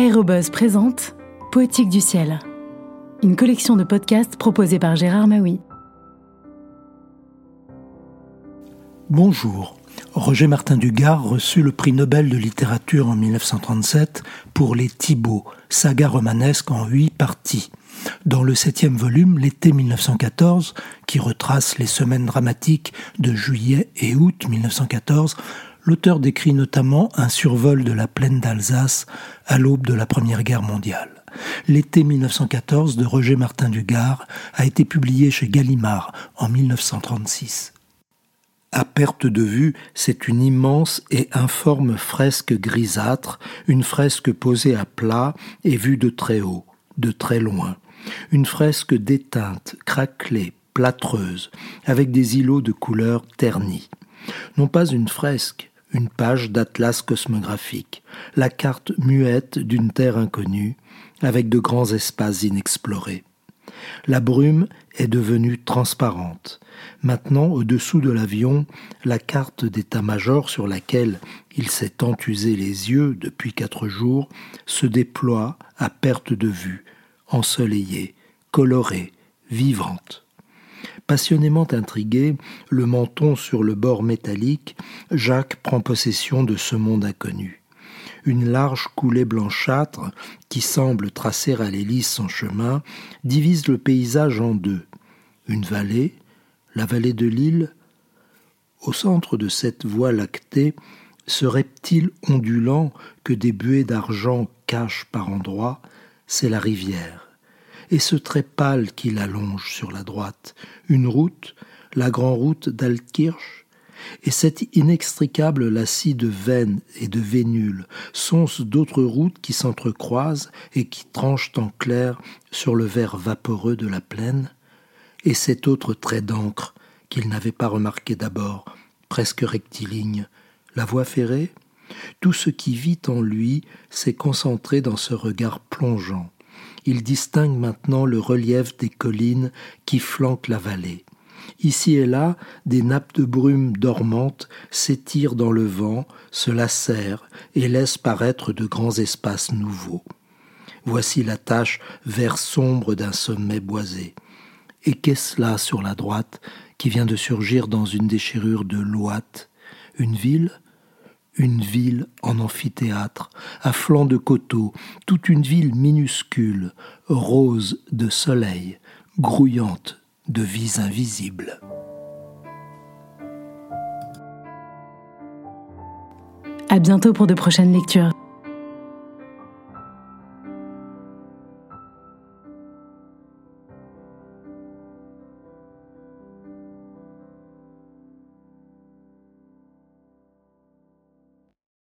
Aérobuzz présente Poétique du ciel, une collection de podcasts proposée par Gérard Maui. Bonjour. Roger Martin Dugard reçut le prix Nobel de littérature en 1937 pour Les Thibauts, saga romanesque en huit parties. Dans le septième volume, L'été 1914, qui retrace les semaines dramatiques de juillet et août 1914, l'auteur décrit notamment un survol de la plaine d'Alsace à l'aube de la Première Guerre mondiale. L'été 1914 de Roger Martin Dugard a été publié chez Gallimard en 1936. À perte de vue, c'est une immense et informe fresque grisâtre, une fresque posée à plat et vue de très haut, de très loin. Une fresque déteinte, craquelée, plâtreuse, avec des îlots de couleur ternie. Non pas une fresque, une page d'atlas cosmographique, la carte muette d'une terre inconnue, avec de grands espaces inexplorés. La brume est devenue transparente. Maintenant, au-dessous de l'avion, la carte d'état-major sur laquelle il s'est entusé les yeux depuis quatre jours se déploie à perte de vue, ensoleillée, colorée, vivante. Passionnément intrigué, le menton sur le bord métallique, Jacques prend possession de ce monde inconnu une large coulée blanchâtre, qui semble tracer à l'hélice son chemin, divise le paysage en deux. Une vallée, la vallée de l'île. Au centre de cette voie lactée, ce reptile ondulant que des buées d'argent cachent par endroits, c'est la rivière. Et ce trait pâle qui l'allonge sur la droite, une route, la grande route d'Altkirch, et cet inextricable lacis de veines et de vénules, sont d'autres routes qui s'entrecroisent et qui tranchent en clair sur le verre vaporeux de la plaine, et cet autre trait d'encre qu'il n'avait pas remarqué d'abord, presque rectiligne, la voie ferrée Tout ce qui vit en lui s'est concentré dans ce regard plongeant. Il distingue maintenant le relief des collines qui flanquent la vallée. Ici et là, des nappes de brume dormantes s'étirent dans le vent, se lacèrent et laissent paraître de grands espaces nouveaux. Voici la tache vert sombre d'un sommet boisé. Et qu'est-ce là sur la droite qui vient de surgir dans une déchirure de l'ouate? Une ville? Une ville en amphithéâtre, à flanc de coteaux, toute une ville minuscule, rose de soleil, grouillante de vies invisibles. À bientôt pour de prochaines lectures.